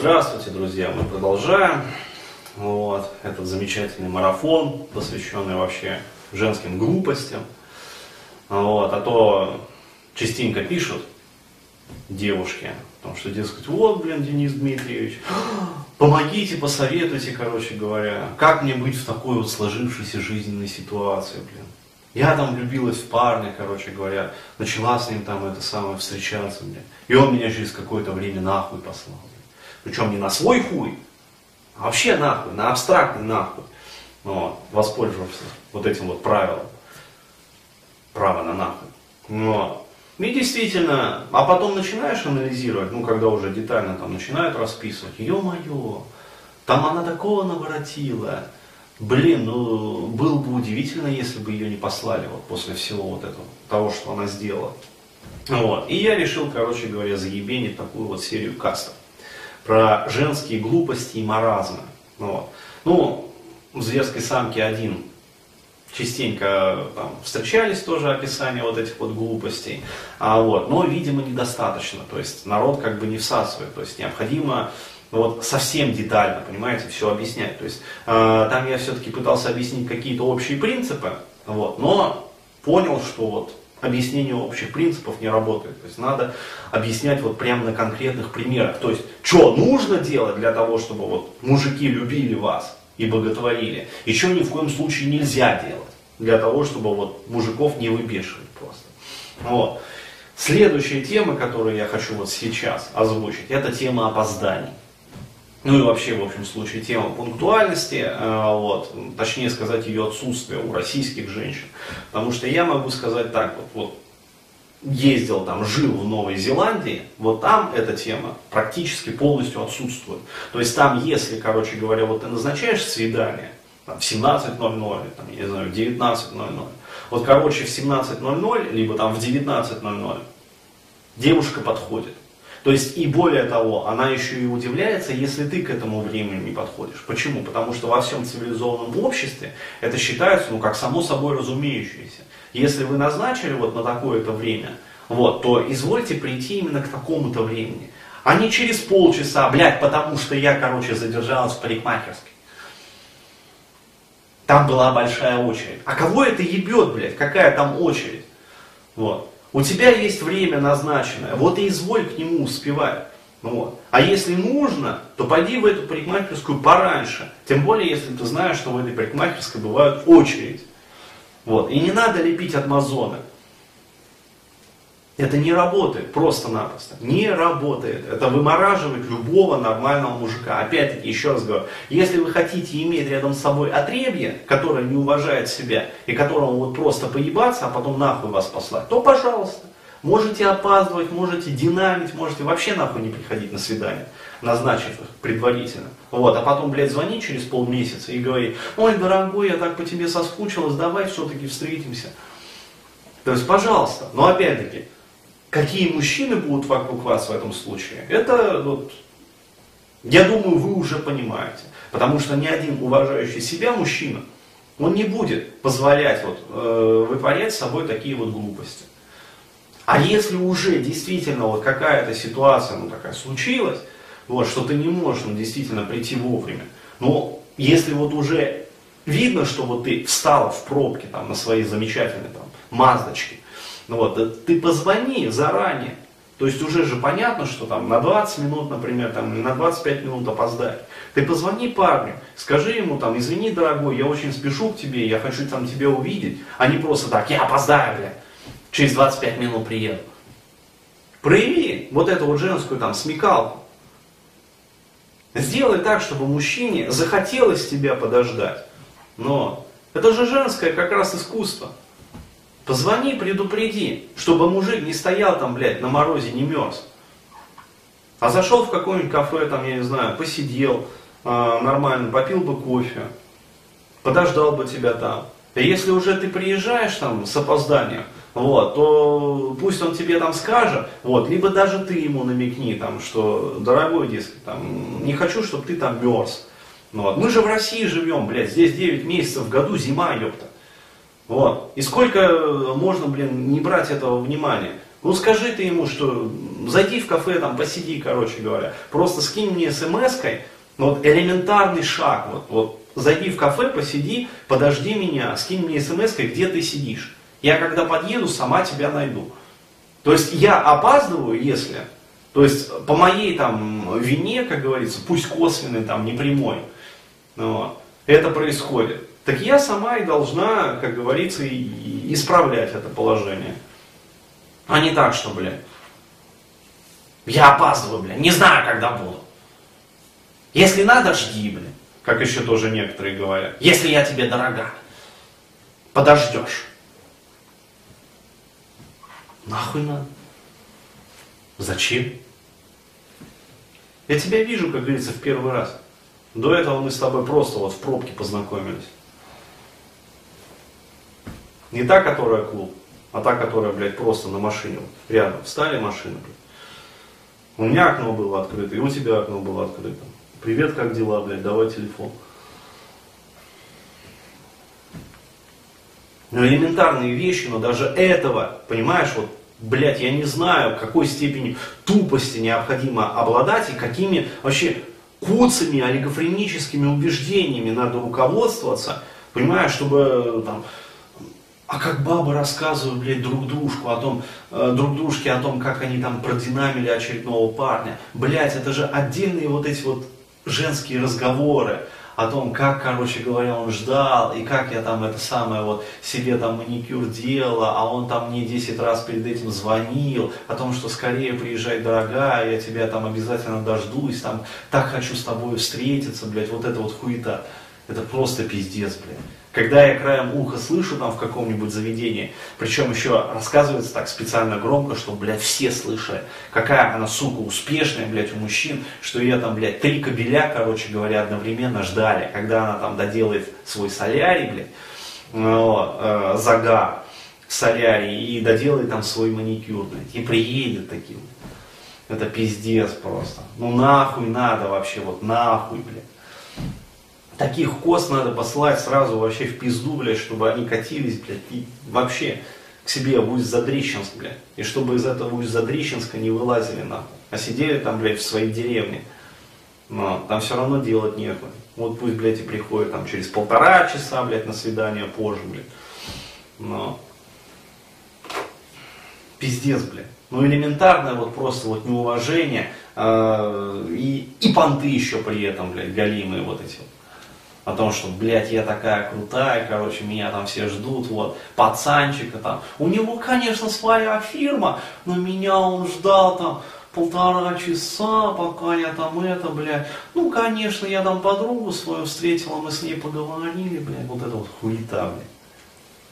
Здравствуйте, друзья! Мы продолжаем вот, этот замечательный марафон, посвященный вообще женским глупостям. Вот, а то частенько пишут девушки, потому что, дескать, вот, блин, Денис Дмитриевич, помогите, посоветуйте, короче говоря, как мне быть в такой вот сложившейся жизненной ситуации, блин. Я там влюбилась в парня, короче говоря, начала с ним там это самое встречаться, блин. И он меня через какое-то время нахуй послал. Причем не на свой хуй, а вообще нахуй, на абстрактный нахуй. Вот, воспользовавшись вот этим вот правилом. Право на нахуй. Вот. И действительно, а потом начинаешь анализировать, ну, когда уже детально там начинают расписывать, ё-моё, там она такого наворотила, блин, ну, было бы удивительно, если бы ее не послали вот после всего вот этого, того, что она сделала. Вот. И я решил, короче говоря, заебенить такую вот серию кастов про женские глупости и маразмы. Вот. Ну, в «Зверской самке» один частенько там, встречались тоже описания вот этих вот глупостей, а, вот, но, видимо, недостаточно, то есть народ как бы не всасывает, то есть необходимо вот совсем детально, понимаете, все объяснять. То есть э, там я все-таки пытался объяснить какие-то общие принципы, вот, но понял, что вот объяснение общих принципов не работает. То есть надо объяснять вот прямо на конкретных примерах. То есть, что нужно делать для того, чтобы вот мужики любили вас и боготворили, и что ни в коем случае нельзя делать для того, чтобы вот мужиков не выбешивать просто. Вот. Следующая тема, которую я хочу вот сейчас озвучить, это тема опозданий. Ну и вообще, в общем случае, тема пунктуальности, э, вот, точнее сказать, ее отсутствие у российских женщин. Потому что я могу сказать так, вот, вот ездил там, жил в Новой Зеландии, вот там эта тема практически полностью отсутствует. То есть там, если, короче говоря, вот ты назначаешь свидание там, в 17.00, там, я не знаю, в 19.00, вот, короче, в 17.00, либо там в 19.00 девушка подходит. То есть и более того, она еще и удивляется, если ты к этому времени не подходишь. Почему? Потому что во всем цивилизованном обществе это считается, ну, как само собой разумеющееся. Если вы назначили вот на такое-то время, вот, то извольте прийти именно к такому-то времени. А не через полчаса, блядь, потому что я, короче, задержалась в парикмахерской. Там была большая очередь. А кого это ебет, блядь? Какая там очередь? Вот. У тебя есть время назначенное, вот и изволь к нему успевать. Вот. А если нужно, то пойди в эту парикмахерскую пораньше. Тем более, если ты знаешь, что в этой парикмахерской бывают очередь. Вот. И не надо лепить от мазона. Это не работает просто-напросто. Не работает. Это вымораживает любого нормального мужика. Опять-таки, еще раз говорю, если вы хотите иметь рядом с собой отребье, которое не уважает себя и которому вот просто поебаться, а потом нахуй вас послать, то пожалуйста. Можете опаздывать, можете динамить, можете вообще нахуй не приходить на свидание, назначив их предварительно. Вот, а потом, блядь, звонить через полмесяца и говорить, ой, дорогой, я так по тебе соскучилась, давай все-таки встретимся. То есть, пожалуйста, но опять-таки, Какие мужчины будут вокруг вас в этом случае? Это, вот, я думаю, вы уже понимаете. Потому что ни один уважающий себя мужчина, он не будет позволять вот, э, вытворять с собой такие вот глупости. А если уже действительно вот какая-то ситуация ну, такая случилась, вот, что ты не можешь ну, действительно прийти вовремя, но если вот уже видно, что вот ты встала в пробке там, на своей замечательной там, маздочке, ну вот, ты позвони заранее. То есть уже же понятно, что там на 20 минут, например, там, или на 25 минут опоздать. Ты позвони парню, скажи ему там, извини, дорогой, я очень спешу к тебе, я хочу там тебя увидеть, а не просто так, я опоздаю, бля, через 25 минут приеду. Прояви вот эту вот женскую там смекалку. Сделай так, чтобы мужчине захотелось тебя подождать. Но это же женское как раз искусство. Позвони, предупреди, чтобы мужик не стоял там, блядь, на морозе, не мерз. А зашел в какое-нибудь кафе, там, я не знаю, посидел э, нормально, попил бы кофе, подождал бы тебя там. И если уже ты приезжаешь там с опозданием, вот, то пусть он тебе там скажет, вот, либо даже ты ему намекни, там, что, дорогой, дескать, там, не хочу, чтобы ты там мерз. Ну, вот. Мы же в России живем, блядь, здесь 9 месяцев в году, зима, ёпта. Вот. И сколько можно, блин, не брать этого внимания? Ну скажи ты ему, что зайди в кафе, там, посиди, короче говоря. Просто скинь мне смс-кой, вот элементарный шаг, вот, вот зайди в кафе, посиди, подожди меня, скинь мне смс где ты сидишь. Я когда подъеду, сама тебя найду. То есть я опаздываю, если, то есть по моей там вине, как говорится, пусть косвенной, там, не прямой, вот, это происходит. Так я сама и должна, как говорится, исправлять это положение. А не так, что, блядь, я опаздываю, блядь, не знаю, когда буду. Если надо, жди, блядь. Как еще тоже некоторые говорят. Если я тебе дорога, подождешь. Нахуй надо? Зачем? Я тебя вижу, как говорится, в первый раз. До этого мы с тобой просто вот в пробке познакомились. Не та, которая клуб, а та, которая, блядь, просто на машине. Вот, рядом встали машины, блядь. У меня окно было открыто, и у тебя окно было открыто. Привет, как дела, блядь, давай телефон. Ну, элементарные вещи, но даже этого, понимаешь, вот, блядь, я не знаю, какой степени тупости необходимо обладать и какими вообще куцами, олигофреническими убеждениями надо руководствоваться, понимаешь, чтобы там, а как бабы рассказывают, блядь, друг дружку о том, э, друг дружке о том, как они там продинамили очередного парня. Блядь, это же отдельные вот эти вот женские разговоры о том, как, короче говоря, он ждал, и как я там это самое вот себе там маникюр делала, а он там мне 10 раз перед этим звонил, о том, что скорее приезжай, дорогая, я тебя там обязательно дождусь, там так хочу с тобой встретиться, блядь, вот это вот хуета. Это просто пиздец, блядь. Когда я краем уха слышу там в каком-нибудь заведении, причем еще рассказывается так специально громко, что, блядь, все слышали, какая она, сука, успешная, блядь, у мужчин, что ее там, блядь, три кабеля, короче говоря, одновременно ждали, когда она там доделает свой солярий, блядь, э, загар солярий и доделает там свой маникюр, блядь, и приедет таким. Это пиздец просто. Ну нахуй надо вообще, вот нахуй, блядь таких коз надо послать сразу вообще в пизду, блядь, чтобы они катились, блядь, и вообще к себе в Усть-Задрищенск, блядь. И чтобы из этого Усть-Задрищенска не вылазили нахуй. А сидели там, блядь, в своей деревне. Но там все равно делать нехуй. Вот пусть, блядь, и приходят там через полтора часа, блядь, на свидание позже, блядь. Но пиздец, блядь. Ну элементарное вот просто вот неуважение э, и, и понты еще при этом, блядь, галимые вот эти вот о том, что, блядь, я такая крутая, короче, меня там все ждут, вот, пацанчика там. У него, конечно, своя фирма, но меня он ждал там полтора часа, пока я там это, блядь. Ну, конечно, я там подругу свою встретила, мы с ней поговорили, блядь, вот это вот хуета, блядь.